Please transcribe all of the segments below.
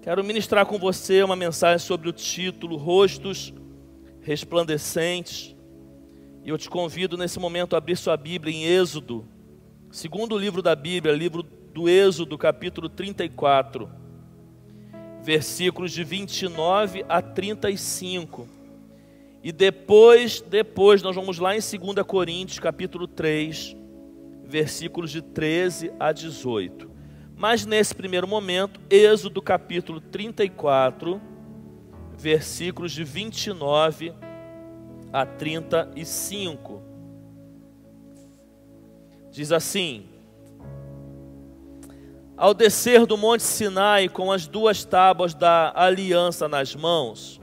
Quero ministrar com você uma mensagem sobre o título Rostos Resplandecentes. E eu te convido nesse momento a abrir sua Bíblia em Êxodo, segundo livro da Bíblia, livro do Êxodo, capítulo 34, versículos de 29 a 35. E depois, depois nós vamos lá em 2 Coríntios, capítulo 3, versículos de 13 a 18. Mas nesse primeiro momento, Êxodo capítulo 34, versículos de 29 a 35. Diz assim: Ao descer do monte Sinai com as duas tábuas da aliança nas mãos,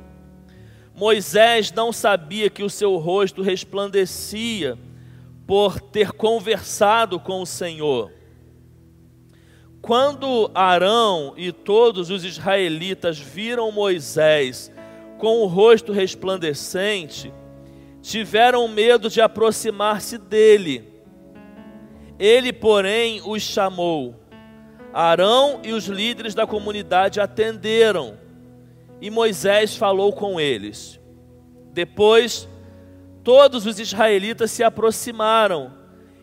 Moisés não sabia que o seu rosto resplandecia por ter conversado com o Senhor. Quando Arão e todos os israelitas viram Moisés com o rosto resplandecente, tiveram medo de aproximar-se dele. Ele, porém, os chamou. Arão e os líderes da comunidade atenderam, e Moisés falou com eles. Depois, todos os israelitas se aproximaram,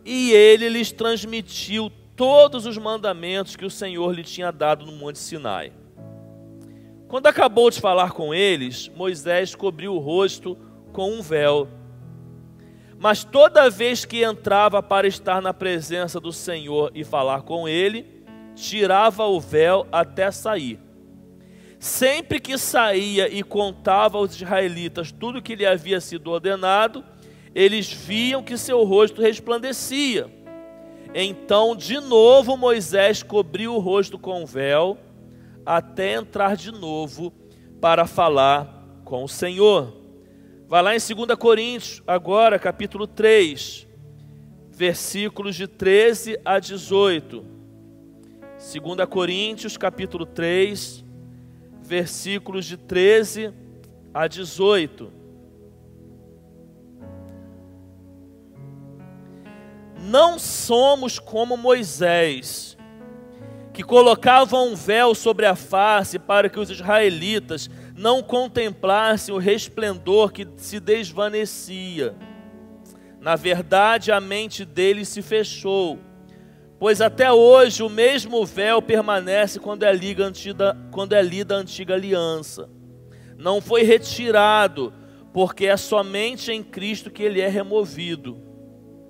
e ele lhes transmitiu todos os mandamentos que o Senhor lhe tinha dado no Monte Sinai. Quando acabou de falar com eles, Moisés cobriu o rosto com um véu. Mas toda vez que entrava para estar na presença do Senhor e falar com ele, tirava o véu até sair. Sempre que saía e contava aos israelitas tudo que lhe havia sido ordenado, eles viam que seu rosto resplandecia então, de novo, Moisés cobriu o rosto com o véu, até entrar de novo para falar com o Senhor. Vai lá em 2 Coríntios, agora, capítulo 3, versículos de 13 a 18. 2 Coríntios, capítulo 3, versículos de 13 a 18. Não somos como Moisés, que colocava um véu sobre a face para que os israelitas não contemplassem o resplendor que se desvanecia. Na verdade, a mente deles se fechou, pois até hoje o mesmo véu permanece quando é, liga antiga, quando é lida a antiga aliança. Não foi retirado, porque é somente em Cristo que ele é removido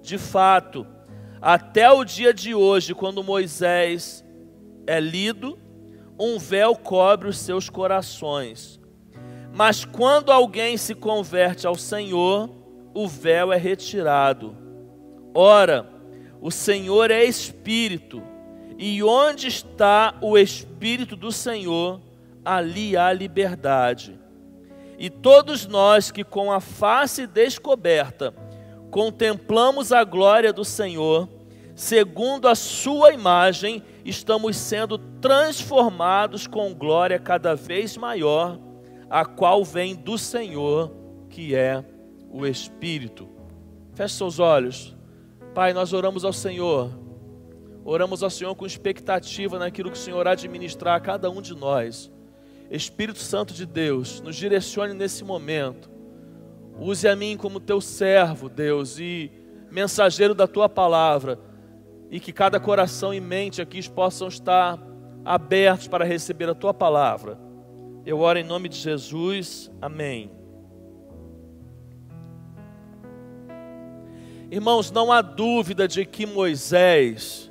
de fato, até o dia de hoje, quando Moisés é lido, um véu cobre os seus corações. Mas quando alguém se converte ao Senhor, o véu é retirado. Ora, o Senhor é Espírito, e onde está o Espírito do Senhor, ali há liberdade. E todos nós que com a face descoberta contemplamos a glória do Senhor, segundo a Sua imagem, estamos sendo transformados com glória cada vez maior, a qual vem do Senhor, que é o Espírito. Feche seus olhos. Pai, nós oramos ao Senhor. Oramos ao Senhor com expectativa naquilo que o Senhor há de ministrar a cada um de nós. Espírito Santo de Deus, nos direcione nesse momento Use a mim como teu servo, Deus, e mensageiro da tua palavra, e que cada coração e mente aqui possam estar abertos para receber a tua palavra. Eu oro em nome de Jesus, amém. Irmãos, não há dúvida de que Moisés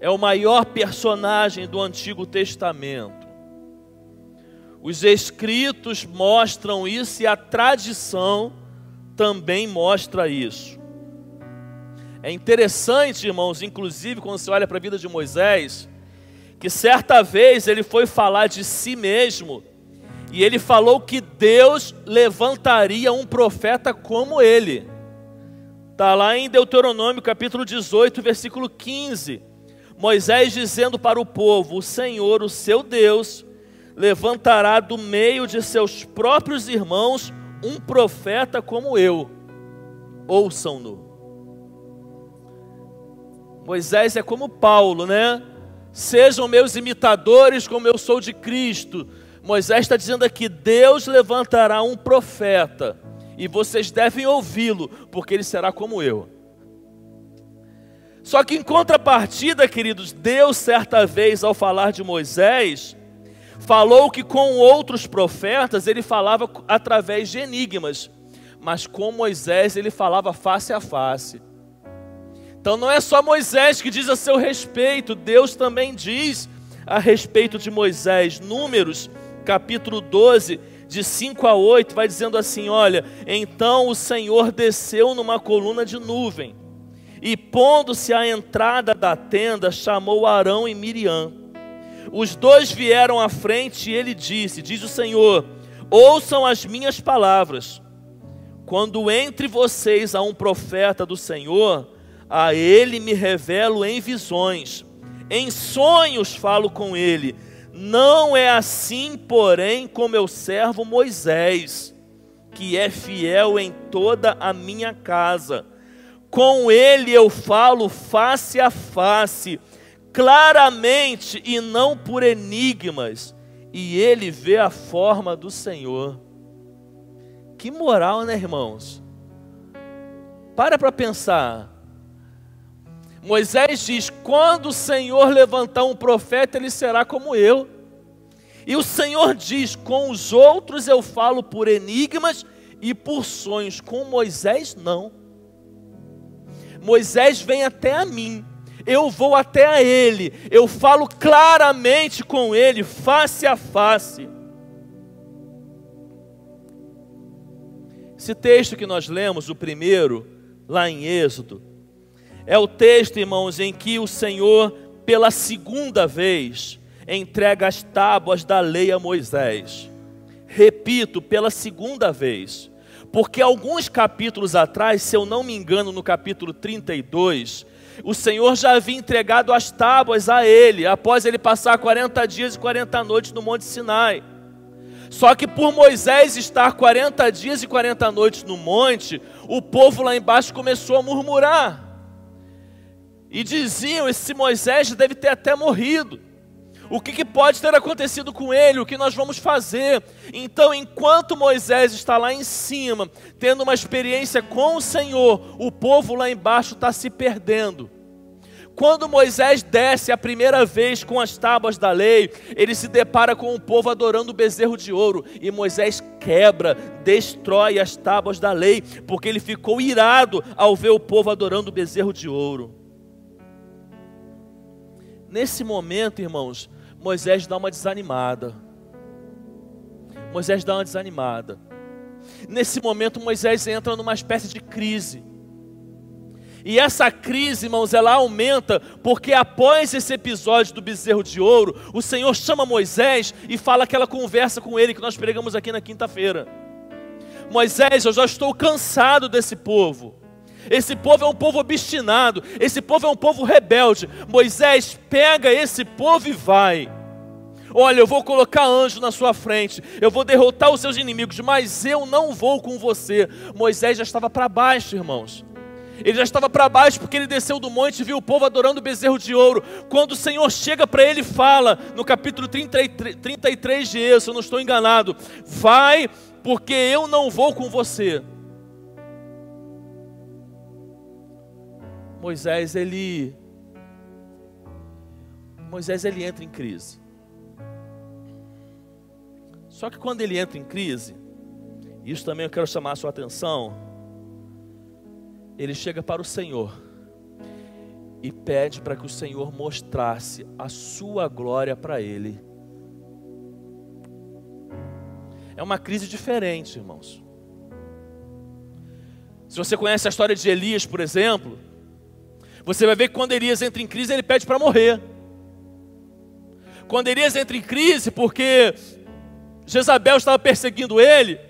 é o maior personagem do Antigo Testamento. Os escritos mostram isso e a tradição também mostra isso. É interessante, irmãos, inclusive quando você olha para a vida de Moisés, que certa vez ele foi falar de si mesmo e ele falou que Deus levantaria um profeta como ele. Está lá em Deuteronômio capítulo 18, versículo 15. Moisés dizendo para o povo: O Senhor, o seu Deus, levantará do meio de seus próprios irmãos um profeta como eu. Ouçam-no. Moisés é como Paulo, né? Sejam meus imitadores como eu sou de Cristo. Moisés está dizendo aqui: Deus levantará um profeta e vocês devem ouvi-lo, porque ele será como eu. Só que em contrapartida, queridos, Deus certa vez ao falar de Moisés, falou que com outros profetas ele falava através de enigmas, mas com Moisés ele falava face a face. Então não é só Moisés que diz a seu respeito, Deus também diz a respeito de Moisés. Números, capítulo 12, de 5 a 8, vai dizendo assim: Olha, então o Senhor desceu numa coluna de nuvem, e pondo-se à entrada da tenda, chamou Arão e Miriam. Os dois vieram à frente e ele disse: Diz o Senhor, ouçam as minhas palavras. Quando entre vocês há um profeta do Senhor, a ele me revelo em visões, em sonhos falo com ele. Não é assim, porém, com meu servo Moisés, que é fiel em toda a minha casa. Com ele eu falo face a face, claramente e não por enigmas, e ele vê a forma do Senhor. Que moral, né, irmãos? Para para pensar. Moisés diz: quando o Senhor levantar um profeta, ele será como eu. E o Senhor diz: com os outros eu falo por enigmas e por sonhos, com Moisés não. Moisés vem até a mim, eu vou até a ele, eu falo claramente com ele, face a face. Esse texto que nós lemos, o primeiro, lá em Êxodo, é o texto, irmãos, em que o Senhor, pela segunda vez, entrega as tábuas da lei a Moisés. Repito, pela segunda vez. Porque alguns capítulos atrás, se eu não me engano, no capítulo 32, o Senhor já havia entregado as tábuas a ele, após ele passar 40 dias e 40 noites no Monte Sinai. Só que por Moisés estar 40 dias e 40 noites no monte, o povo lá embaixo começou a murmurar. E diziam: esse Moisés deve ter até morrido. O que, que, pode ter acontecido com ele? O que nós vamos fazer? Então, enquanto Moisés está lá em cima, tendo uma experiência com o Senhor, o povo lá embaixo está se perdendo. Quando Moisés desce a primeira vez com as tábuas da lei, ele se depara com o povo adorando o bezerro de ouro. E Moisés quebra, destrói as tábuas da lei, porque ele ficou irado ao ver o povo adorando o bezerro de ouro. Nesse momento, irmãos, Moisés dá uma desanimada. Moisés dá uma desanimada. Nesse momento, Moisés entra numa espécie de crise. E essa crise, irmãos, ela aumenta porque após esse episódio do bezerro de ouro, o Senhor chama Moisés e fala aquela conversa com ele que nós pregamos aqui na quinta-feira. Moisés, eu já estou cansado desse povo. Esse povo é um povo obstinado, esse povo é um povo rebelde. Moisés pega esse povo e vai. Olha, eu vou colocar anjo na sua frente, eu vou derrotar os seus inimigos, mas eu não vou com você. Moisés já estava para baixo, irmãos. Ele já estava para baixo porque ele desceu do monte e viu o povo adorando o bezerro de ouro. Quando o Senhor chega para ele e fala, no capítulo 33, 33 de Êxodo, eu não estou enganado: Vai, porque eu não vou com você. Moisés ele Moisés ele entra em crise. Só que quando ele entra em crise, isso também eu quero chamar a sua atenção, ele chega para o Senhor e pede para que o Senhor mostrasse a sua glória para ele. É uma crise diferente, irmãos. Se você conhece a história de Elias, por exemplo, você vai ver que quando Elias entra em crise, ele pede para morrer. Quando Elias entra em crise, porque Jezabel estava perseguindo ele,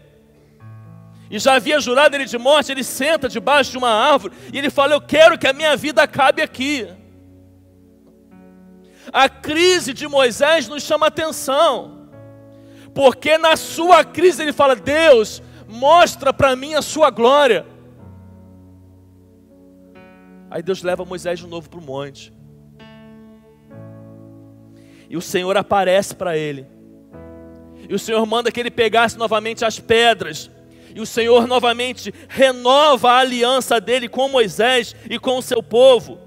e já havia jurado ele de morte, ele senta debaixo de uma árvore e ele fala: Eu quero que a minha vida acabe aqui. A crise de Moisés nos chama atenção, porque na sua crise ele fala: Deus, mostra para mim a sua glória. Aí Deus leva Moisés de novo para o monte. E o Senhor aparece para ele. E o Senhor manda que ele pegasse novamente as pedras. E o Senhor novamente renova a aliança dele com Moisés e com o seu povo.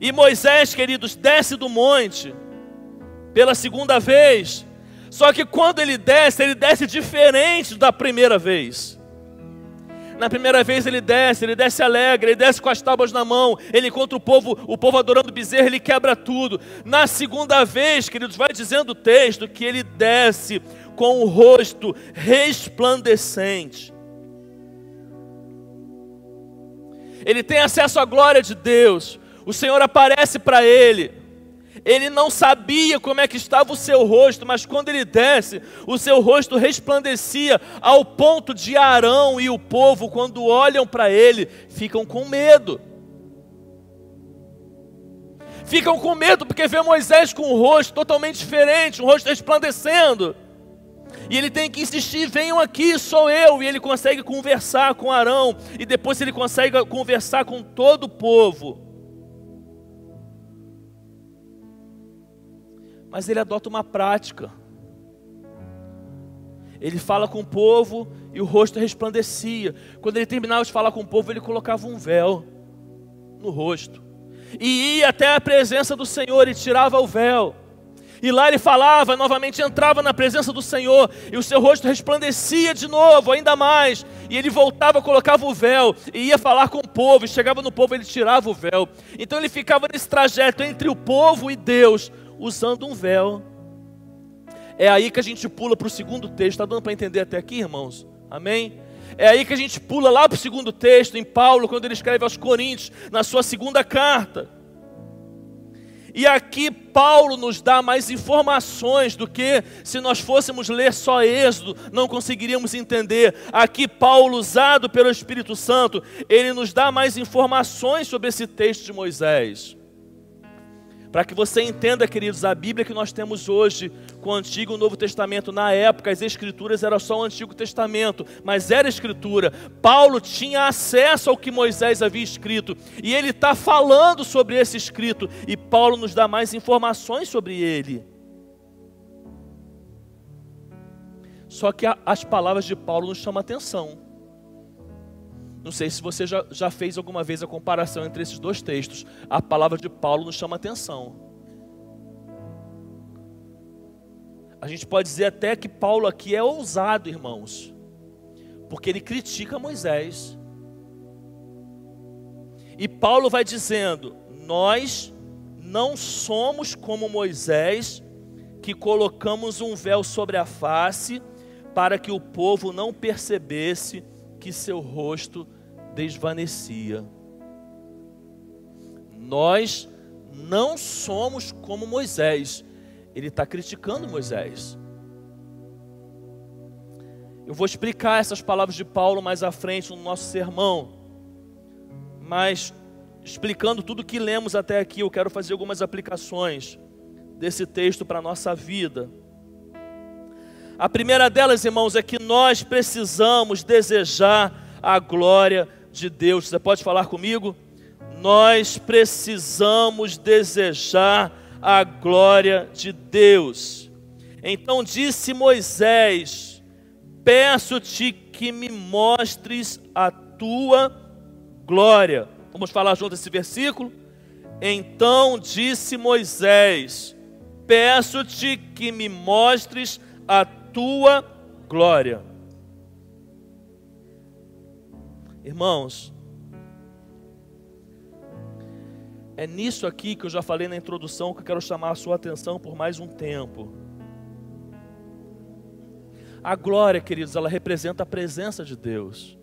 E Moisés, queridos, desce do monte pela segunda vez. Só que quando ele desce, ele desce diferente da primeira vez. Na primeira vez ele desce, ele desce alegre, ele desce com as tábuas na mão, ele encontra o povo, o povo adorando bezerro, ele quebra tudo. Na segunda vez, queridos, vai dizendo o texto que ele desce com o rosto resplandecente. Ele tem acesso à glória de Deus. O Senhor aparece para ele. Ele não sabia como é que estava o seu rosto, mas quando ele desce, o seu rosto resplandecia ao ponto de Arão e o povo, quando olham para ele, ficam com medo. Ficam com medo porque vê Moisés com um rosto totalmente diferente, um rosto resplandecendo. E ele tem que insistir: venham aqui, sou eu. E ele consegue conversar com Arão. E depois ele consegue conversar com todo o povo. Mas ele adota uma prática. Ele fala com o povo e o rosto resplandecia. Quando ele terminava de falar com o povo, ele colocava um véu no rosto. E ia até a presença do Senhor e tirava o véu. E lá ele falava, novamente entrava na presença do Senhor, e o seu rosto resplandecia de novo, ainda mais. E ele voltava, colocava o véu, e ia falar com o povo, e chegava no povo, ele tirava o véu. Então ele ficava nesse trajeto entre o povo e Deus, usando um véu. É aí que a gente pula para o segundo texto. Está dando para entender até aqui, irmãos? Amém? É aí que a gente pula lá para o segundo texto, em Paulo, quando ele escreve aos Coríntios, na sua segunda carta. E aqui Paulo nos dá mais informações do que se nós fôssemos ler só Êxodo, não conseguiríamos entender. Aqui Paulo, usado pelo Espírito Santo, ele nos dá mais informações sobre esse texto de Moisés. Para que você entenda, queridos, a Bíblia que nós temos hoje, com o Antigo e o Novo Testamento, na época as Escrituras era só o Antigo Testamento, mas era Escritura. Paulo tinha acesso ao que Moisés havia escrito, e ele está falando sobre esse escrito, e Paulo nos dá mais informações sobre ele. Só que as palavras de Paulo nos chamam a atenção. Não sei se você já, já fez alguma vez a comparação entre esses dois textos. A palavra de Paulo nos chama atenção. A gente pode dizer até que Paulo aqui é ousado, irmãos, porque ele critica Moisés. E Paulo vai dizendo: Nós não somos como Moisés, que colocamos um véu sobre a face para que o povo não percebesse que seu rosto desvanecia. Nós não somos como Moisés. Ele está criticando Moisés. Eu vou explicar essas palavras de Paulo mais à frente no nosso sermão. Mas, explicando tudo que lemos até aqui, eu quero fazer algumas aplicações desse texto para a nossa vida. A primeira delas, irmãos, é que nós precisamos desejar a glória de Deus. Você pode falar comigo? Nós precisamos desejar a glória de Deus. Então disse Moisés: Peço-te que me mostres a tua glória. Vamos falar junto esse versículo? Então disse Moisés: Peço-te que me mostres a tua glória. Irmãos, é nisso aqui que eu já falei na introdução que eu quero chamar a sua atenção por mais um tempo. A glória, queridos, ela representa a presença de Deus.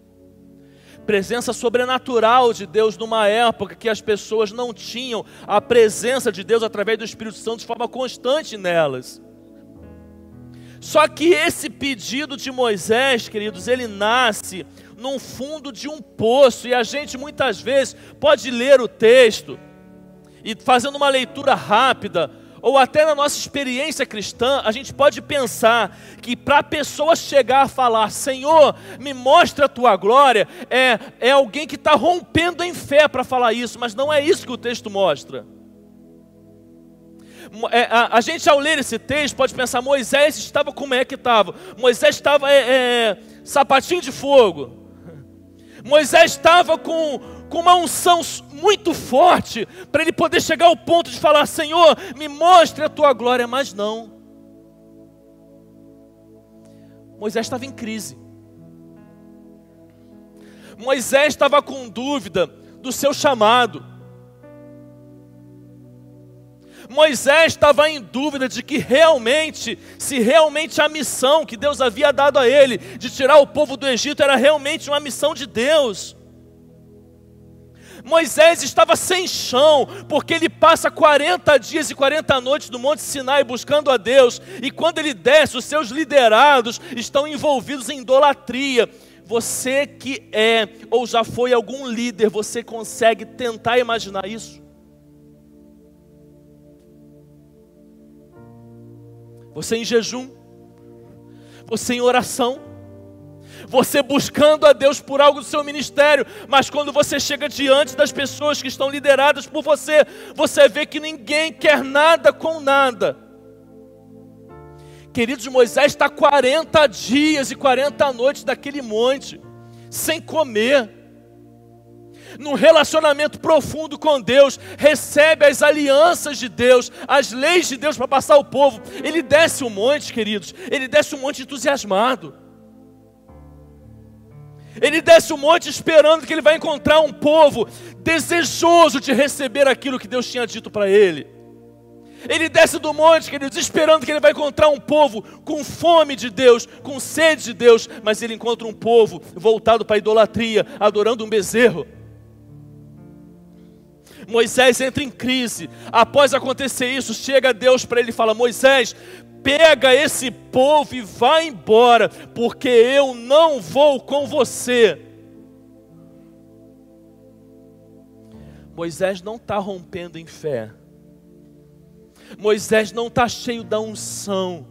Presença sobrenatural de Deus numa época que as pessoas não tinham a presença de Deus através do Espírito Santo de forma constante nelas. Só que esse pedido de Moisés, queridos, ele nasce num fundo de um poço, e a gente muitas vezes pode ler o texto e fazendo uma leitura rápida, ou até na nossa experiência cristã, a gente pode pensar que para a pessoa chegar a falar, Senhor, me mostra a tua glória, é, é alguém que está rompendo em fé para falar isso, mas não é isso que o texto mostra. É, a, a, gente, ao ler esse texto, pode pensar: Moisés estava como é que estava? Moisés estava é, é, sapatinho de fogo. Moisés estava com, com uma unção muito forte para ele poder chegar ao ponto de falar: Senhor, me mostre a tua glória, mas não. Moisés estava em crise. Moisés estava com dúvida do seu chamado. Moisés estava em dúvida de que realmente, se realmente a missão que Deus havia dado a ele, de tirar o povo do Egito, era realmente uma missão de Deus. Moisés estava sem chão, porque ele passa 40 dias e 40 noites no Monte Sinai buscando a Deus, e quando ele desce, os seus liderados estão envolvidos em idolatria. Você que é ou já foi algum líder, você consegue tentar imaginar isso? Você em jejum, você em oração, você buscando a Deus por algo do seu ministério, mas quando você chega diante das pessoas que estão lideradas por você, você vê que ninguém quer nada com nada. Queridos, Moisés está 40 dias e 40 noites daquele monte, sem comer num relacionamento profundo com Deus, recebe as alianças de Deus, as leis de Deus para passar o povo. Ele desce um monte, queridos, ele desce um monte entusiasmado. Ele desce um monte esperando que ele vai encontrar um povo desejoso de receber aquilo que Deus tinha dito para ele. Ele desce do monte, queridos, esperando que ele vai encontrar um povo com fome de Deus, com sede de Deus, mas ele encontra um povo voltado para a idolatria, adorando um bezerro. Moisés entra em crise. Após acontecer isso, chega Deus para ele e fala: Moisés, pega esse povo e vai embora, porque eu não vou com você. Moisés não está rompendo em fé. Moisés não está cheio da unção,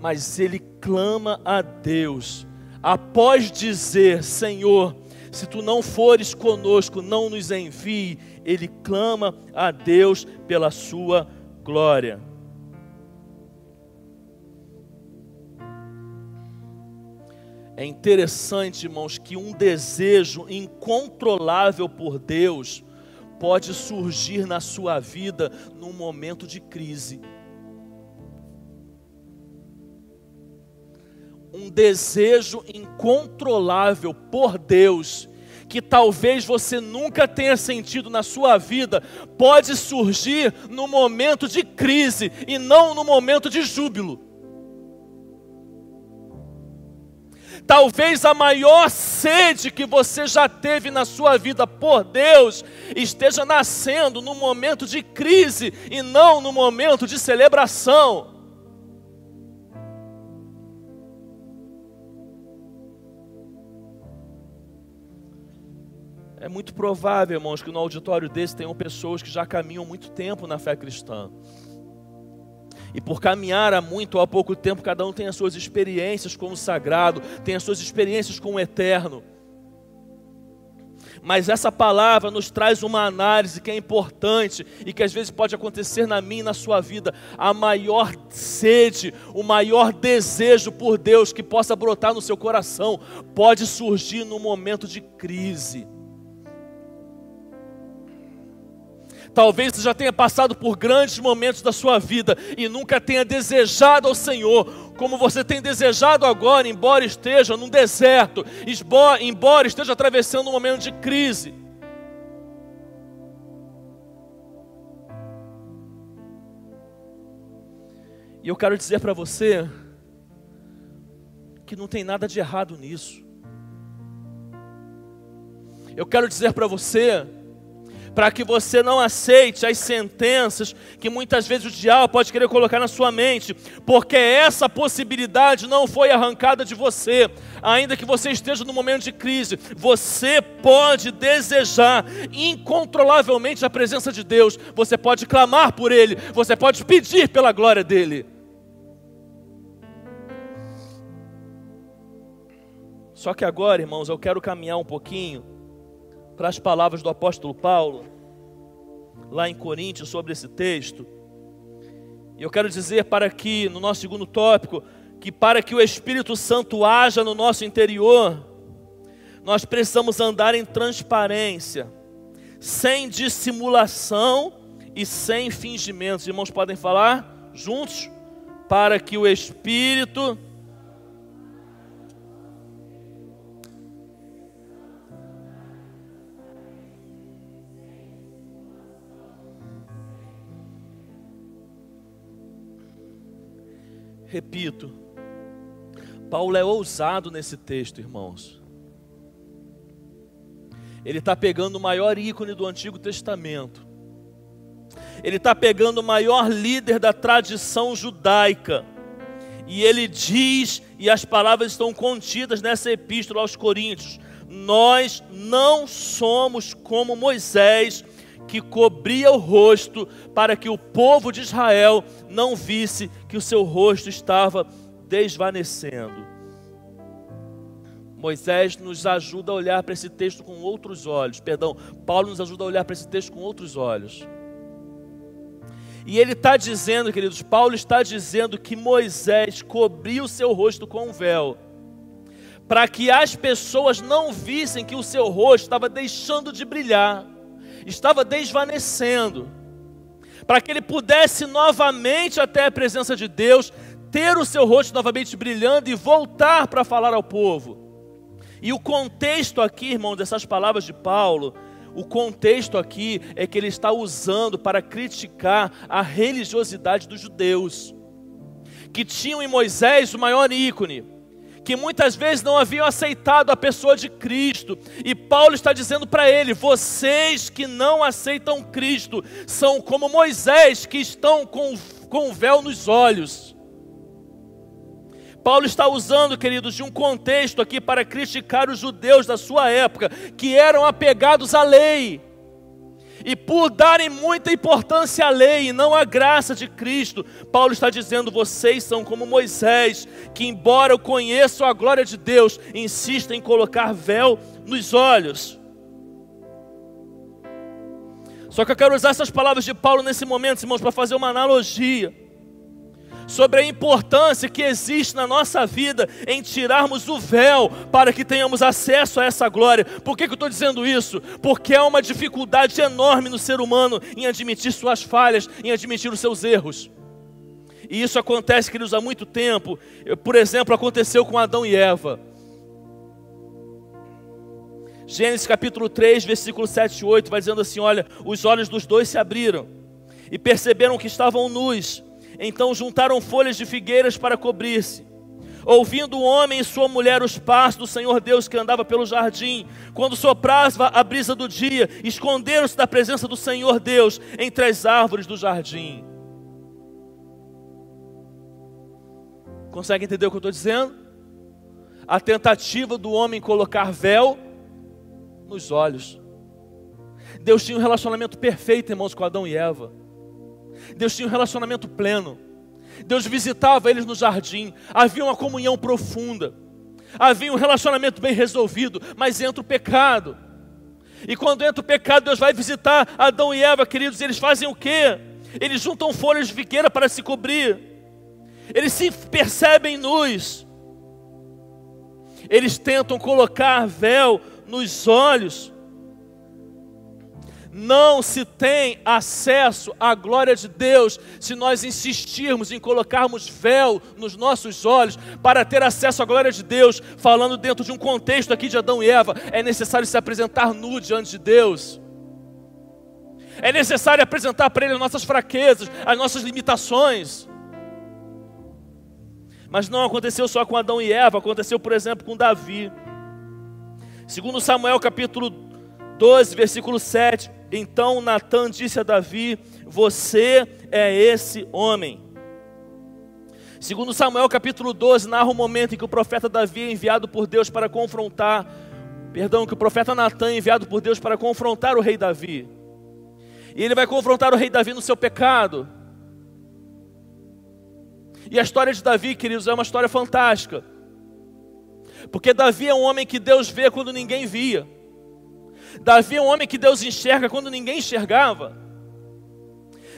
mas ele clama a Deus, após dizer: Senhor, se tu não fores conosco, não nos envie. Ele clama a Deus pela sua glória. É interessante, irmãos, que um desejo incontrolável por Deus pode surgir na sua vida num momento de crise. Um desejo incontrolável por Deus, que talvez você nunca tenha sentido na sua vida, pode surgir no momento de crise e não no momento de júbilo. Talvez a maior sede que você já teve na sua vida por Deus esteja nascendo no momento de crise e não no momento de celebração. Muito provável, irmãos, que no auditório desse tenham pessoas que já caminham muito tempo na fé cristã. E por caminhar há muito ou há pouco tempo, cada um tem as suas experiências com o sagrado, tem as suas experiências com o eterno. Mas essa palavra nos traz uma análise que é importante e que às vezes pode acontecer na minha e na sua vida. A maior sede, o maior desejo por Deus que possa brotar no seu coração pode surgir no momento de crise. Talvez você já tenha passado por grandes momentos da sua vida e nunca tenha desejado ao Senhor, como você tem desejado agora, embora esteja num deserto, embora esteja atravessando um momento de crise. E eu quero dizer para você que não tem nada de errado nisso. Eu quero dizer para você para que você não aceite as sentenças que muitas vezes o diabo pode querer colocar na sua mente, porque essa possibilidade não foi arrancada de você, ainda que você esteja no momento de crise, você pode desejar incontrolavelmente a presença de Deus, você pode clamar por Ele, você pode pedir pela glória dEle. Só que agora, irmãos, eu quero caminhar um pouquinho para as palavras do apóstolo Paulo, lá em Coríntios, sobre esse texto. E eu quero dizer para que, no nosso segundo tópico, que para que o Espírito Santo haja no nosso interior, nós precisamos andar em transparência, sem dissimulação e sem fingimentos. Irmãos, podem falar juntos? Para que o Espírito Repito, Paulo é ousado nesse texto, irmãos. Ele está pegando o maior ícone do Antigo Testamento. Ele está pegando o maior líder da tradição judaica. E ele diz, e as palavras estão contidas nessa epístola aos Coríntios: Nós não somos como Moisés, que cobria o rosto para que o povo de Israel não visse que o seu rosto estava desvanecendo. Moisés nos ajuda a olhar para esse texto com outros olhos. Perdão, Paulo nos ajuda a olhar para esse texto com outros olhos. E ele está dizendo, queridos, Paulo está dizendo que Moisés cobriu o seu rosto com um véu, para que as pessoas não vissem que o seu rosto estava deixando de brilhar estava desvanecendo, para que ele pudesse novamente até a presença de Deus, ter o seu rosto novamente brilhando e voltar para falar ao povo. E o contexto aqui, irmão, dessas palavras de Paulo, o contexto aqui é que ele está usando para criticar a religiosidade dos judeus, que tinham em Moisés o maior ícone, que muitas vezes não haviam aceitado a pessoa de Cristo. E Paulo está dizendo para ele: vocês que não aceitam Cristo são como Moisés, que estão com, com o véu nos olhos. Paulo está usando, queridos, de um contexto aqui para criticar os judeus da sua época, que eram apegados à lei e por darem muita importância à lei e não à graça de Cristo, Paulo está dizendo: vocês são como Moisés, que, embora eu conheça a glória de Deus, insistem em colocar véu nos olhos. Só que eu quero usar essas palavras de Paulo nesse momento, irmãos, para fazer uma analogia sobre a importância que existe na nossa vida em tirarmos o véu para que tenhamos acesso a essa glória. Por que, que eu estou dizendo isso? Porque há uma dificuldade enorme no ser humano em admitir suas falhas, em admitir os seus erros. E isso acontece, queridos, há muito tempo. Por exemplo, aconteceu com Adão e Eva. Gênesis capítulo 3, versículo 7 e 8, vai dizendo assim: Olha, os olhos dos dois se abriram e perceberam que estavam nus então juntaram folhas de figueiras para cobrir-se. Ouvindo o homem e sua mulher os passos do Senhor Deus que andava pelo jardim, quando soprava a brisa do dia, esconderam-se da presença do Senhor Deus entre as árvores do jardim. Consegue entender o que eu estou dizendo? A tentativa do homem colocar véu nos olhos. Deus tinha um relacionamento perfeito, irmãos, com Adão e Eva. Deus tinha um relacionamento pleno. Deus visitava eles no jardim. Havia uma comunhão profunda. Havia um relacionamento bem resolvido. Mas entra o pecado. E quando entra o pecado, Deus vai visitar Adão e Eva, queridos. E eles fazem o quê? Eles juntam folhas de figueira para se cobrir. Eles se percebem nus. Eles tentam colocar véu nos olhos não se tem acesso à glória de Deus se nós insistirmos em colocarmos véu nos nossos olhos para ter acesso à glória de Deus, falando dentro de um contexto aqui de Adão e Eva, é necessário se apresentar nu diante de Deus. É necessário apresentar para Ele as nossas fraquezas, as nossas limitações. Mas não aconteceu só com Adão e Eva, aconteceu, por exemplo, com Davi. Segundo Samuel capítulo 12, versículo 7, então Natan disse a Davi: Você é esse homem. Segundo Samuel capítulo 12, narra o momento em que o profeta Davi é enviado por Deus para confrontar, perdão, que o profeta Natan é enviado por Deus para confrontar o rei Davi. E ele vai confrontar o rei Davi no seu pecado. E a história de Davi, queridos, é uma história fantástica. Porque Davi é um homem que Deus vê quando ninguém via. Davi é um homem que Deus enxerga quando ninguém enxergava.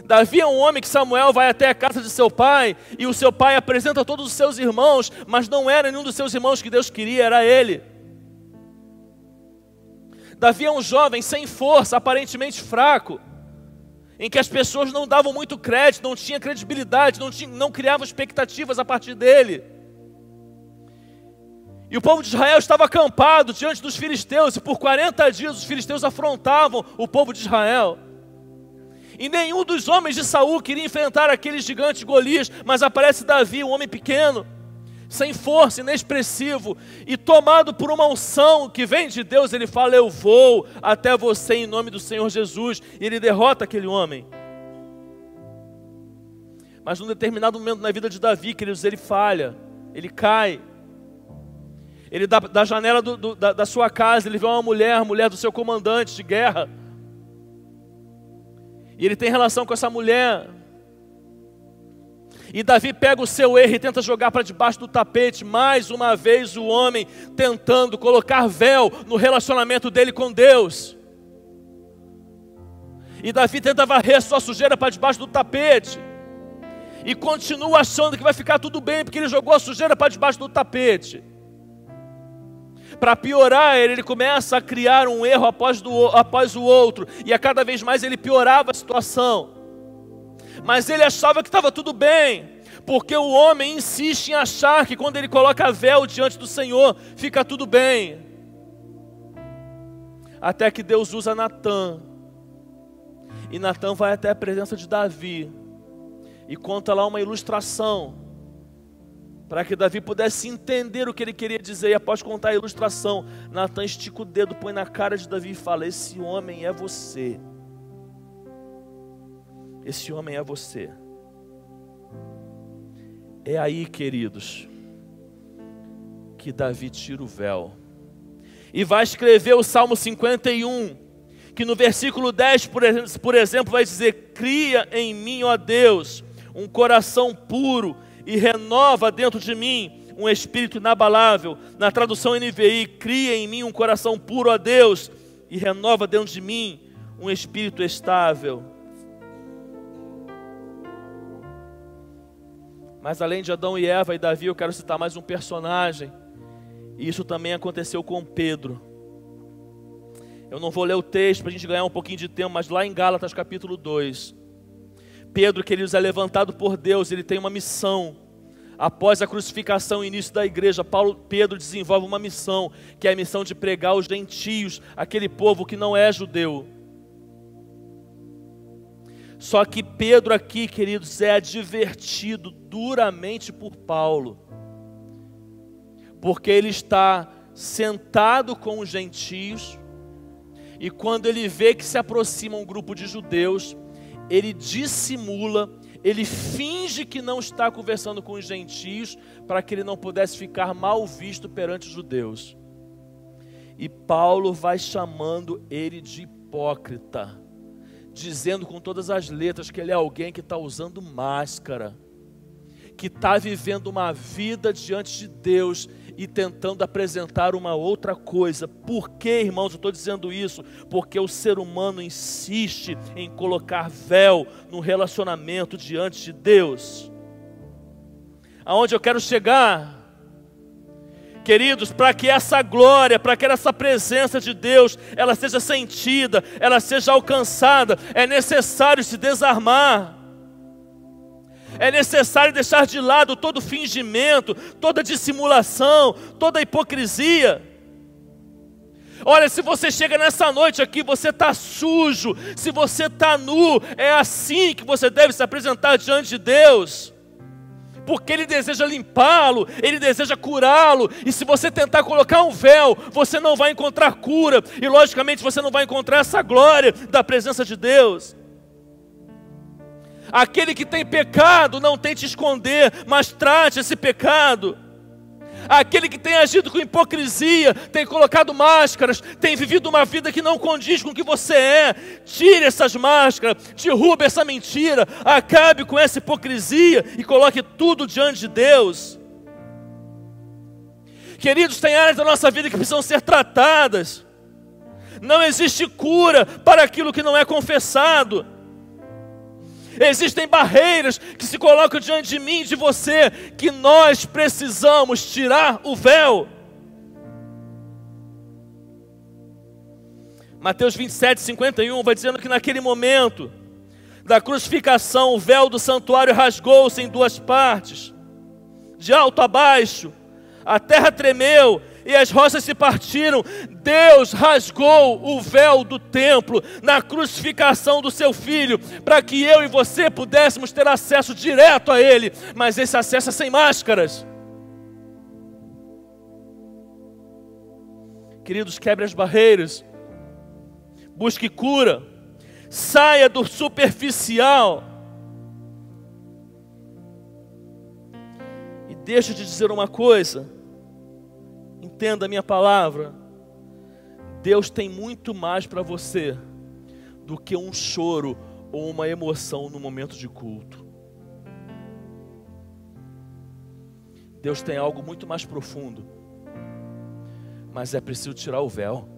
Davi é um homem que Samuel vai até a casa de seu pai e o seu pai apresenta todos os seus irmãos, mas não era nenhum dos seus irmãos que Deus queria, era ele. Davi é um jovem sem força, aparentemente fraco, em que as pessoas não davam muito crédito, não tinha credibilidade, não, tinha, não criavam expectativas a partir dele. E o povo de Israel estava acampado diante dos filisteus, e por 40 dias os filisteus afrontavam o povo de Israel. E nenhum dos homens de Saul queria enfrentar aquele gigante Golias, mas aparece Davi, um homem pequeno, sem força, inexpressivo, e tomado por uma unção que vem de Deus, ele fala: Eu vou até você em nome do Senhor Jesus, e ele derrota aquele homem. Mas num determinado momento na vida de Davi, queridos, ele falha, ele cai. Ele da, da janela do, do, da, da sua casa, ele vê uma mulher, mulher do seu comandante de guerra. E ele tem relação com essa mulher. E Davi pega o seu erro e tenta jogar para debaixo do tapete. Mais uma vez o homem tentando colocar véu no relacionamento dele com Deus. E Davi tenta varrer sua sujeira para debaixo do tapete. E continua achando que vai ficar tudo bem, porque ele jogou a sujeira para debaixo do tapete. Para piorar, ele, começa a criar um erro após, do, após o outro, e a cada vez mais ele piorava a situação. Mas ele achava que estava tudo bem, porque o homem insiste em achar que quando ele coloca véu diante do Senhor, fica tudo bem. Até que Deus usa Natã, e Natã vai até a presença de Davi, e conta lá uma ilustração para que Davi pudesse entender o que ele queria dizer. E após contar a ilustração, Natan estica o dedo, põe na cara de Davi e fala: Esse homem é você. Esse homem é você. É aí, queridos, que Davi tira o véu e vai escrever o Salmo 51, que no versículo 10, por exemplo, vai dizer: Cria em mim, ó Deus, um coração puro e renova dentro de mim um espírito inabalável. Na tradução NVI, cria em mim um coração puro a Deus e renova dentro de mim um espírito estável. Mas além de Adão e Eva e Davi, eu quero citar mais um personagem. E isso também aconteceu com Pedro. Eu não vou ler o texto para a gente ganhar um pouquinho de tempo, mas lá em Gálatas capítulo 2, Pedro, queridos, é levantado por Deus, ele tem uma missão. Após a crucificação e início da igreja, Paulo, Pedro desenvolve uma missão, que é a missão de pregar aos gentios, aquele povo que não é judeu. Só que Pedro aqui, queridos, é advertido duramente por Paulo, porque ele está sentado com os gentios, e quando ele vê que se aproxima um grupo de judeus, ele dissimula, ele finge que não está conversando com os gentios, para que ele não pudesse ficar mal visto perante os judeus. E Paulo vai chamando ele de hipócrita, dizendo com todas as letras que ele é alguém que está usando máscara, que está vivendo uma vida diante de Deus e tentando apresentar uma outra coisa. Por que, irmãos, eu estou dizendo isso? Porque o ser humano insiste em colocar véu no relacionamento diante de Deus. Aonde eu quero chegar? Queridos, para que essa glória, para que essa presença de Deus, ela seja sentida, ela seja alcançada, é necessário se desarmar. É necessário deixar de lado todo fingimento, toda dissimulação, toda hipocrisia. Olha, se você chega nessa noite aqui, você está sujo, se você está nu, é assim que você deve se apresentar diante de Deus, porque Ele deseja limpá-lo, Ele deseja curá-lo, e se você tentar colocar um véu, você não vai encontrar cura, e logicamente você não vai encontrar essa glória da presença de Deus. Aquele que tem pecado, não tente esconder, mas trate esse pecado. Aquele que tem agido com hipocrisia, tem colocado máscaras, tem vivido uma vida que não condiz com o que você é, tire essas máscaras, derrube essa mentira, acabe com essa hipocrisia e coloque tudo diante de Deus. Queridos, tem áreas da nossa vida que precisam ser tratadas. Não existe cura para aquilo que não é confessado. Existem barreiras que se colocam diante de mim e de você, que nós precisamos tirar o véu. Mateus 27, 51 vai dizendo que naquele momento da crucificação, o véu do santuário rasgou-se em duas partes, de alto a baixo, a terra tremeu e as rochas se partiram. Deus rasgou o véu do templo na crucificação do seu filho, para que eu e você pudéssemos ter acesso direto a Ele, mas esse acesso é sem máscaras. Queridos, quebre as barreiras, busque cura, saia do superficial. E deixa eu te dizer uma coisa, entenda a minha palavra. Deus tem muito mais para você do que um choro ou uma emoção no momento de culto. Deus tem algo muito mais profundo, mas é preciso tirar o véu.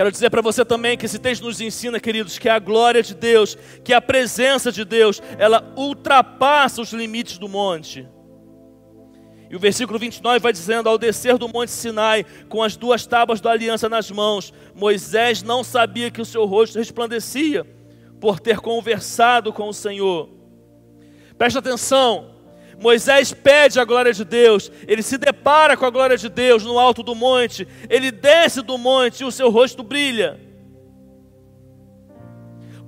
Quero dizer para você também que esse texto nos ensina, queridos, que a glória de Deus, que a presença de Deus, ela ultrapassa os limites do monte. E o versículo 29 vai dizendo: Ao descer do monte Sinai, com as duas tábuas da aliança nas mãos, Moisés não sabia que o seu rosto resplandecia, por ter conversado com o Senhor. Presta atenção, Moisés pede a glória de Deus, ele se depara com a glória de Deus no alto do monte, ele desce do monte e o seu rosto brilha.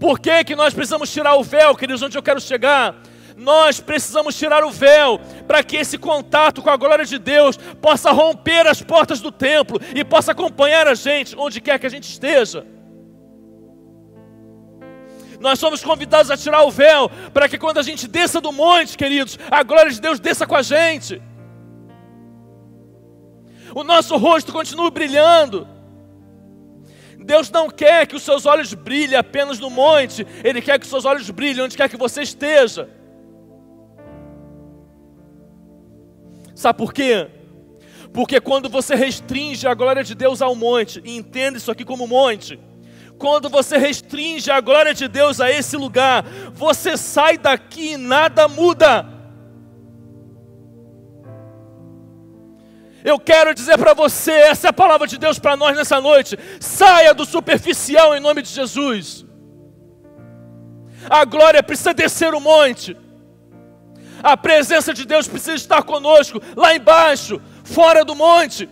Por que, que nós precisamos tirar o véu, queridos, onde eu quero chegar? Nós precisamos tirar o véu para que esse contato com a glória de Deus possa romper as portas do templo e possa acompanhar a gente onde quer que a gente esteja. Nós somos convidados a tirar o véu, para que quando a gente desça do monte, queridos, a glória de Deus desça com a gente. O nosso rosto continue brilhando. Deus não quer que os seus olhos brilhem apenas no monte, Ele quer que os seus olhos brilhem onde quer que você esteja. Sabe por quê? Porque quando você restringe a glória de Deus ao monte, e entenda isso aqui como monte, quando você restringe a glória de Deus a esse lugar, você sai daqui e nada muda. Eu quero dizer para você, essa é a palavra de Deus para nós nessa noite. Saia do superficial em nome de Jesus. A glória precisa descer o monte. A presença de Deus precisa estar conosco lá embaixo, fora do monte.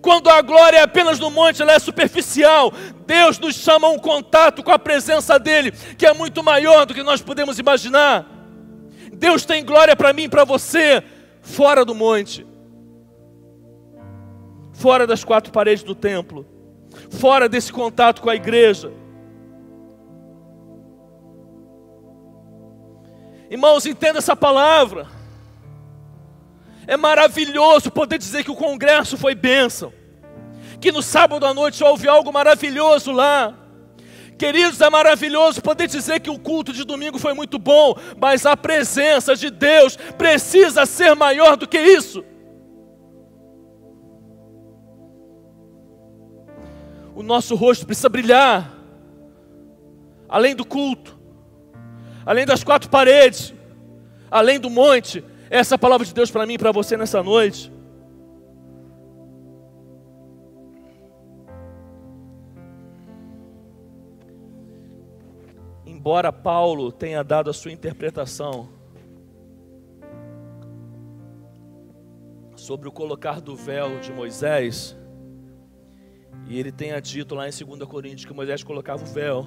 Quando a glória é apenas no monte, ela é superficial. Deus nos chama a um contato com a presença dEle, que é muito maior do que nós podemos imaginar. Deus tem glória para mim e para você, fora do monte, fora das quatro paredes do templo, fora desse contato com a igreja. Irmãos, entenda essa palavra. É maravilhoso poder dizer que o congresso foi bênção. Que no sábado à noite houve algo maravilhoso lá. Queridos, é maravilhoso poder dizer que o culto de domingo foi muito bom, mas a presença de Deus precisa ser maior do que isso. O nosso rosto precisa brilhar, além do culto, além das quatro paredes, além do monte, essa palavra de Deus para mim e para você nessa noite. Embora Paulo tenha dado a sua interpretação sobre o colocar do véu de Moisés, e ele tenha dito lá em 2 Coríntios que Moisés colocava o véu,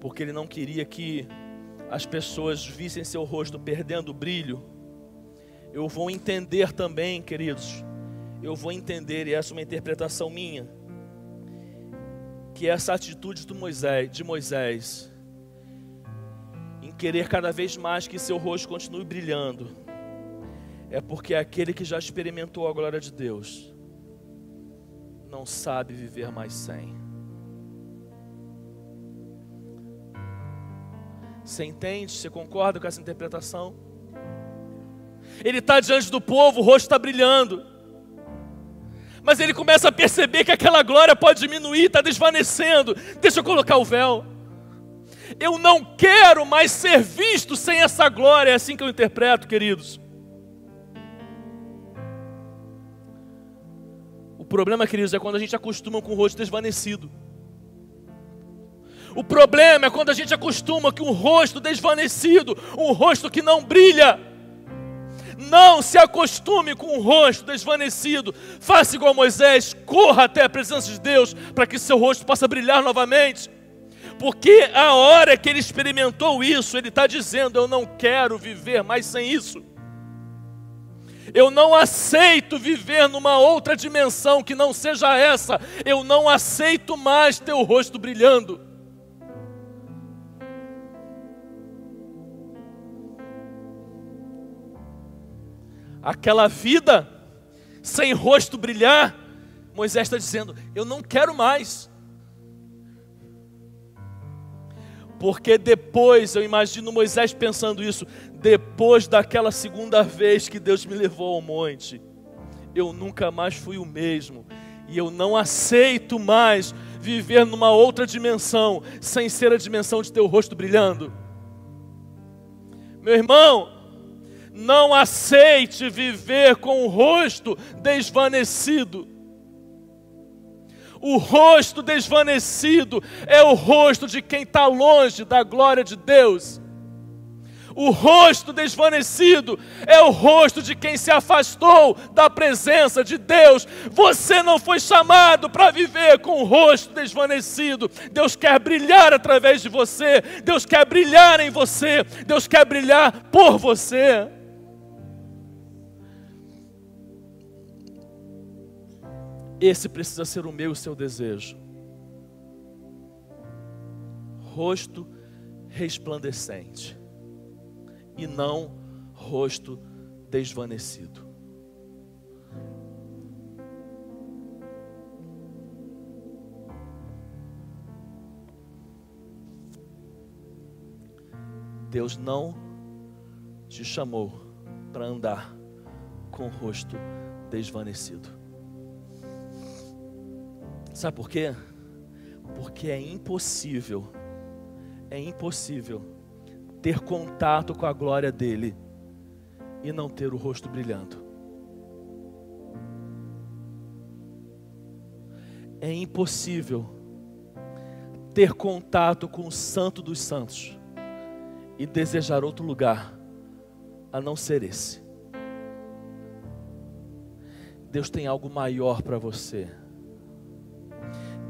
porque ele não queria que as pessoas vissem seu rosto perdendo o brilho, eu vou entender também, queridos, eu vou entender, e essa é uma interpretação minha, que essa atitude do Moisés, de Moisés, em querer cada vez mais que seu rosto continue brilhando, é porque aquele que já experimentou a glória de Deus não sabe viver mais sem. Você entende? Você concorda com essa interpretação? Ele está diante do povo, o rosto está brilhando. Mas ele começa a perceber que aquela glória pode diminuir, está desvanecendo. Deixa eu colocar o véu. Eu não quero mais ser visto sem essa glória, é assim que eu interpreto, queridos. O problema, queridos, é quando a gente acostuma com o rosto desvanecido. O problema é quando a gente acostuma com um rosto desvanecido, um rosto que não brilha. Não se acostume com um rosto desvanecido. Faça igual Moisés, corra até a presença de Deus para que seu rosto possa brilhar novamente. Porque a hora que ele experimentou isso, ele está dizendo: Eu não quero viver mais sem isso. Eu não aceito viver numa outra dimensão que não seja essa. Eu não aceito mais ter o rosto brilhando. Aquela vida sem rosto brilhar, Moisés está dizendo: Eu não quero mais. Porque depois, eu imagino Moisés pensando isso, depois daquela segunda vez que Deus me levou ao monte, eu nunca mais fui o mesmo, e eu não aceito mais viver numa outra dimensão, sem ser a dimensão de ter o rosto brilhando. Meu irmão, não aceite viver com o rosto desvanecido. O rosto desvanecido é o rosto de quem está longe da glória de Deus. O rosto desvanecido é o rosto de quem se afastou da presença de Deus. Você não foi chamado para viver com o rosto desvanecido. Deus quer brilhar através de você. Deus quer brilhar em você. Deus quer brilhar por você. Esse precisa ser o meu e o seu desejo. Rosto resplandecente e não rosto desvanecido. Deus não te chamou para andar com o rosto desvanecido. Sabe por quê? Porque é impossível, é impossível ter contato com a glória dele e não ter o rosto brilhando. É impossível ter contato com o Santo dos Santos e desejar outro lugar a não ser esse. Deus tem algo maior para você.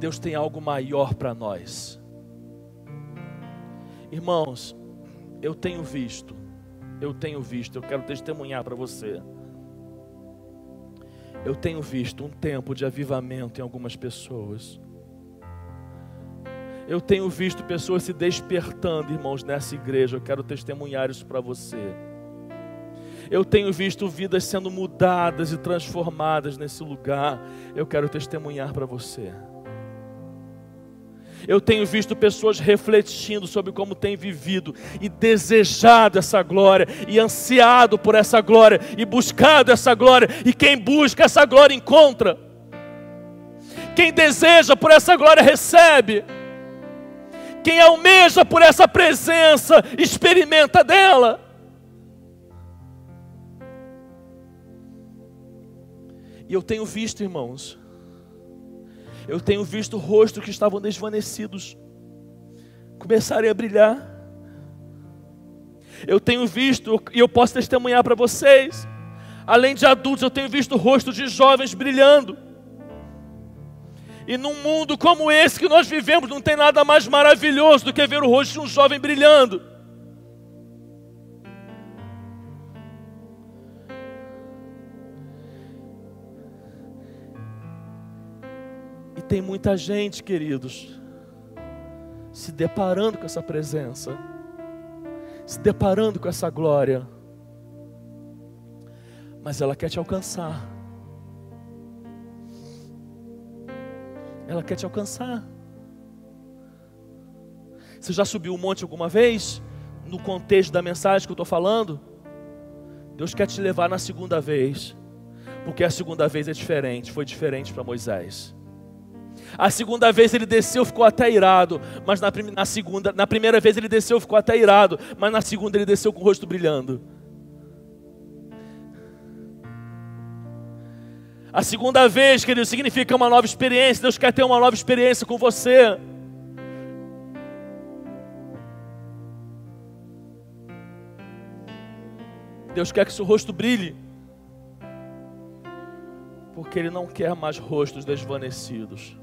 Deus tem algo maior para nós. Irmãos, eu tenho visto, eu tenho visto, eu quero testemunhar para você. Eu tenho visto um tempo de avivamento em algumas pessoas. Eu tenho visto pessoas se despertando, irmãos, nessa igreja. Eu quero testemunhar isso para você. Eu tenho visto vidas sendo mudadas e transformadas nesse lugar. Eu quero testemunhar para você. Eu tenho visto pessoas refletindo sobre como têm vivido e desejado essa glória, e ansiado por essa glória, e buscado essa glória, e quem busca essa glória encontra. Quem deseja por essa glória recebe. Quem almeja por essa presença experimenta dela. E eu tenho visto, irmãos, eu tenho visto rostos que estavam desvanecidos começarem a brilhar. Eu tenho visto, e eu posso testemunhar para vocês, além de adultos, eu tenho visto rostos de jovens brilhando. E num mundo como esse que nós vivemos, não tem nada mais maravilhoso do que ver o rosto de um jovem brilhando. Tem muita gente, queridos, se deparando com essa presença, se deparando com essa glória, mas ela quer te alcançar. Ela quer te alcançar. Você já subiu um monte alguma vez? No contexto da mensagem que eu estou falando? Deus quer te levar na segunda vez Porque a segunda vez é diferente, foi diferente para Moisés. A segunda vez ele desceu, ficou até irado, mas na, na, segunda, na primeira vez ele desceu, ficou até irado, mas na segunda ele desceu com o rosto brilhando. A segunda vez, querido, significa uma nova experiência. Deus quer ter uma nova experiência com você. Deus quer que seu rosto brilhe. Porque Ele não quer mais rostos desvanecidos.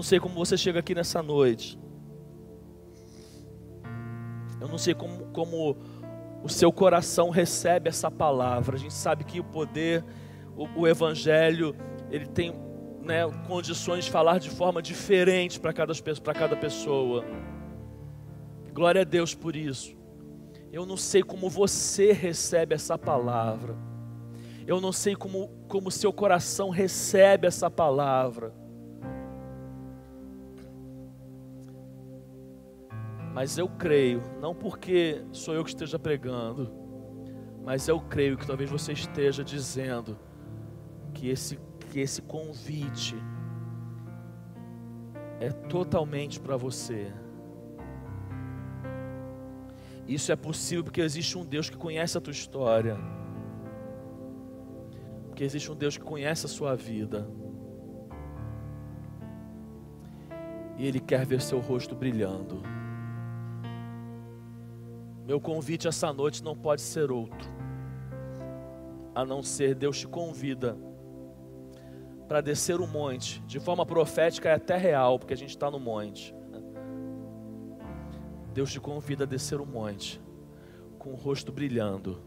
Não sei como você chega aqui nessa noite. Eu não sei como, como o seu coração recebe essa palavra. A gente sabe que o poder, o, o Evangelho, ele tem né, condições de falar de forma diferente para cada, cada pessoa. Glória a Deus por isso. Eu não sei como você recebe essa palavra. Eu não sei como como seu coração recebe essa palavra. Mas eu creio, não porque sou eu que esteja pregando, mas eu creio que talvez você esteja dizendo que esse, que esse convite é totalmente para você. Isso é possível porque existe um Deus que conhece a tua história. Porque existe um Deus que conhece a sua vida. E Ele quer ver seu rosto brilhando. Meu convite essa noite não pode ser outro, a não ser Deus te convida para descer o monte, de forma profética e até real, porque a gente está no monte. Deus te convida a descer o monte, com o rosto brilhando,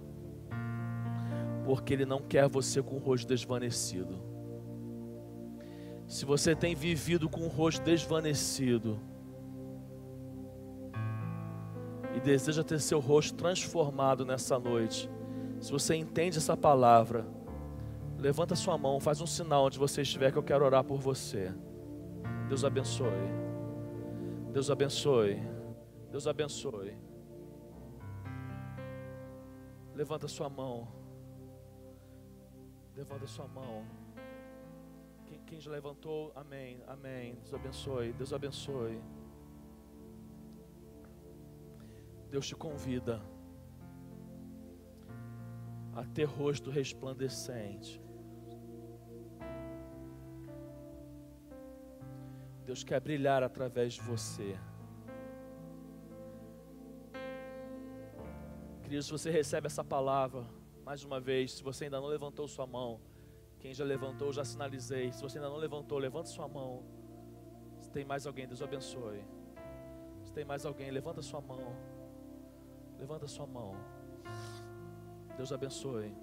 porque Ele não quer você com o rosto desvanecido. Se você tem vivido com o rosto desvanecido, deseja ter seu rosto transformado nessa noite, se você entende essa palavra, levanta sua mão, faz um sinal onde você estiver que eu quero orar por você. Deus abençoe. Deus abençoe. Deus abençoe. Levanta sua mão. Levanta sua mão. Quem, quem já levantou, amém, amém. Deus abençoe, Deus abençoe. Deus te convida a ter rosto resplandecente. Deus quer brilhar através de você. Querido, se você recebe essa palavra, mais uma vez, se você ainda não levantou sua mão, quem já levantou, já sinalizei. Se você ainda não levantou, levanta sua mão. Se tem mais alguém, Deus abençoe. Se tem mais alguém, levanta sua mão. Levanta sua mão. Deus abençoe.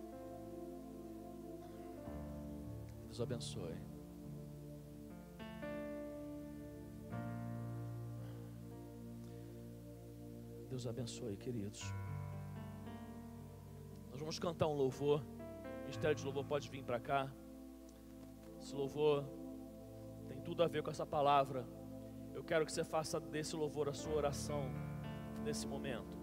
Deus abençoe. Deus abençoe, queridos. Nós vamos cantar um louvor. O Ministério de Louvor pode vir para cá. Esse louvor tem tudo a ver com essa palavra. Eu quero que você faça desse louvor a sua oração nesse momento.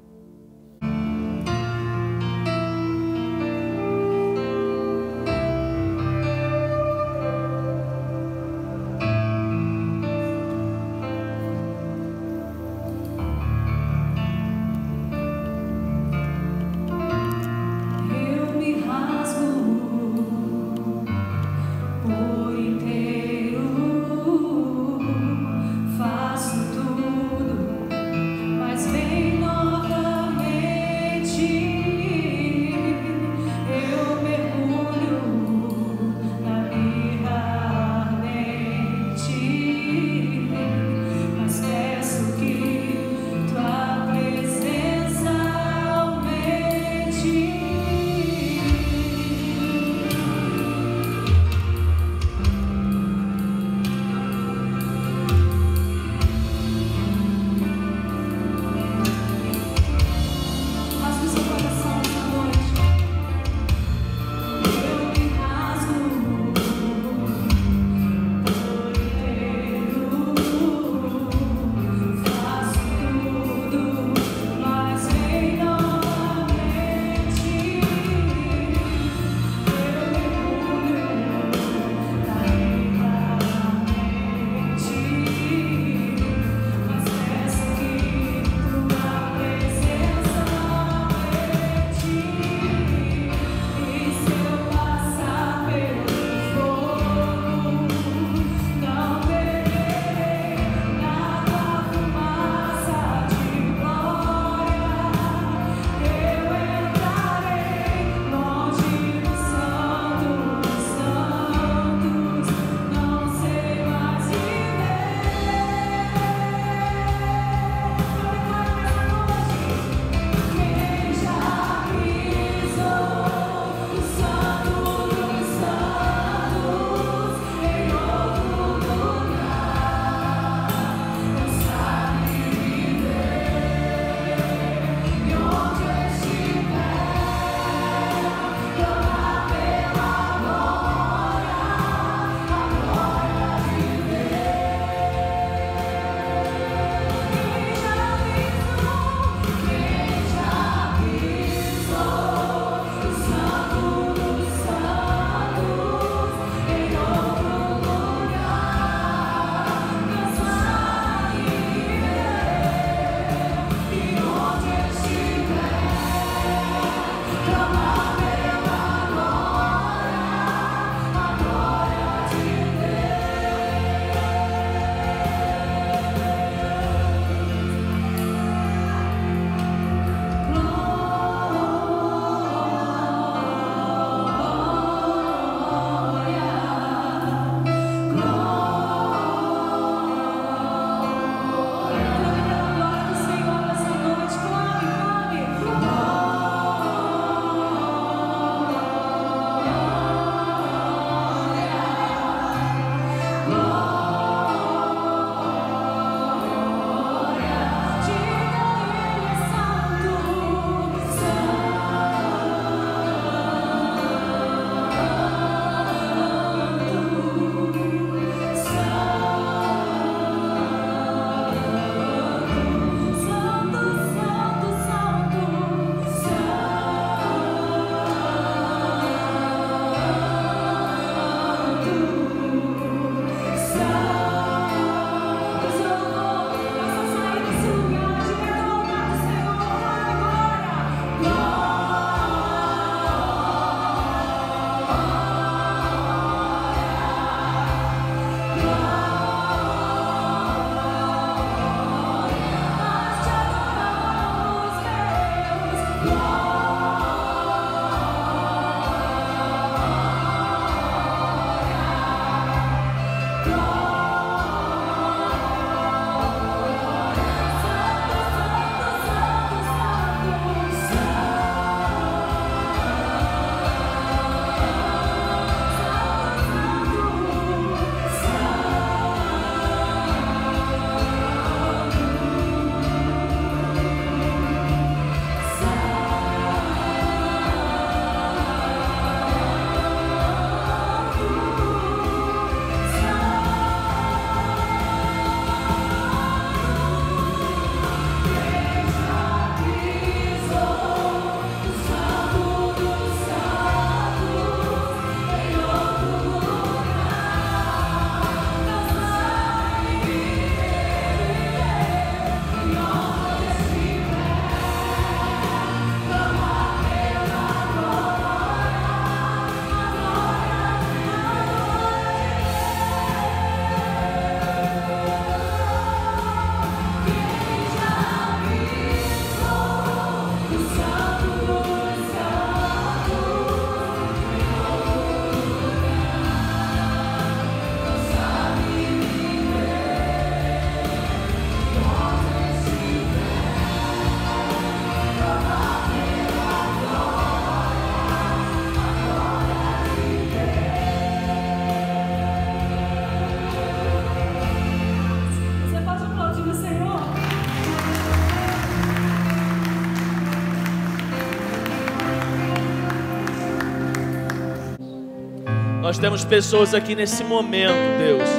Nós temos pessoas aqui nesse momento, Deus,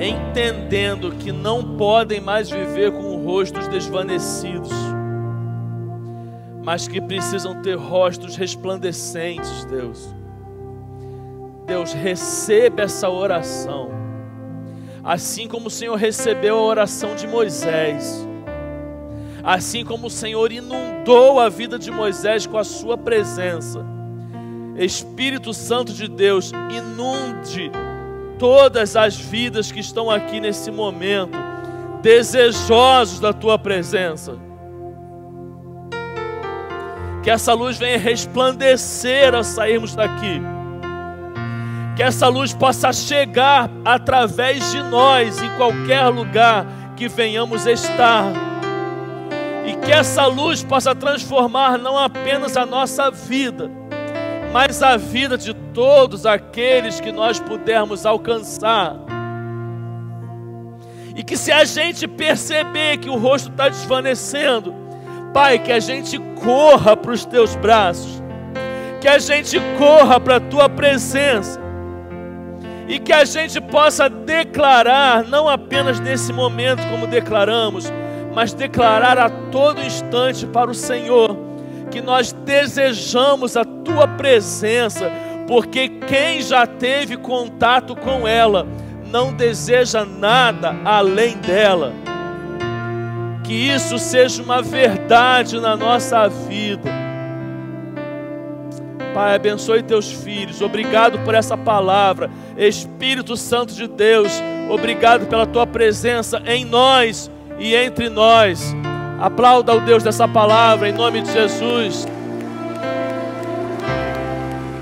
entendendo que não podem mais viver com rostos desvanecidos, mas que precisam ter rostos resplandecentes, Deus. Deus, recebe essa oração, assim como o Senhor recebeu a oração de Moisés, assim como o Senhor inundou a vida de Moisés com a Sua presença. Espírito Santo de Deus, inunde todas as vidas que estão aqui nesse momento, desejosos da tua presença. Que essa luz venha resplandecer ao sairmos daqui. Que essa luz possa chegar através de nós em qualquer lugar que venhamos estar. E que essa luz possa transformar não apenas a nossa vida, mas a vida de todos aqueles que nós pudermos alcançar. E que se a gente perceber que o rosto está desvanecendo, Pai, que a gente corra para os teus braços, que a gente corra para a tua presença, e que a gente possa declarar, não apenas nesse momento como declaramos, mas declarar a todo instante para o Senhor que nós desejamos a tua presença, porque quem já teve contato com ela não deseja nada além dela. Que isso seja uma verdade na nossa vida. Pai, abençoe teus filhos. Obrigado por essa palavra. Espírito Santo de Deus, obrigado pela tua presença em nós e entre nós. Aplauda o Deus dessa palavra em nome de Jesus.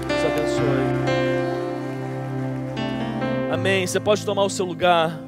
Deus abençoe. Amém. Você pode tomar o seu lugar.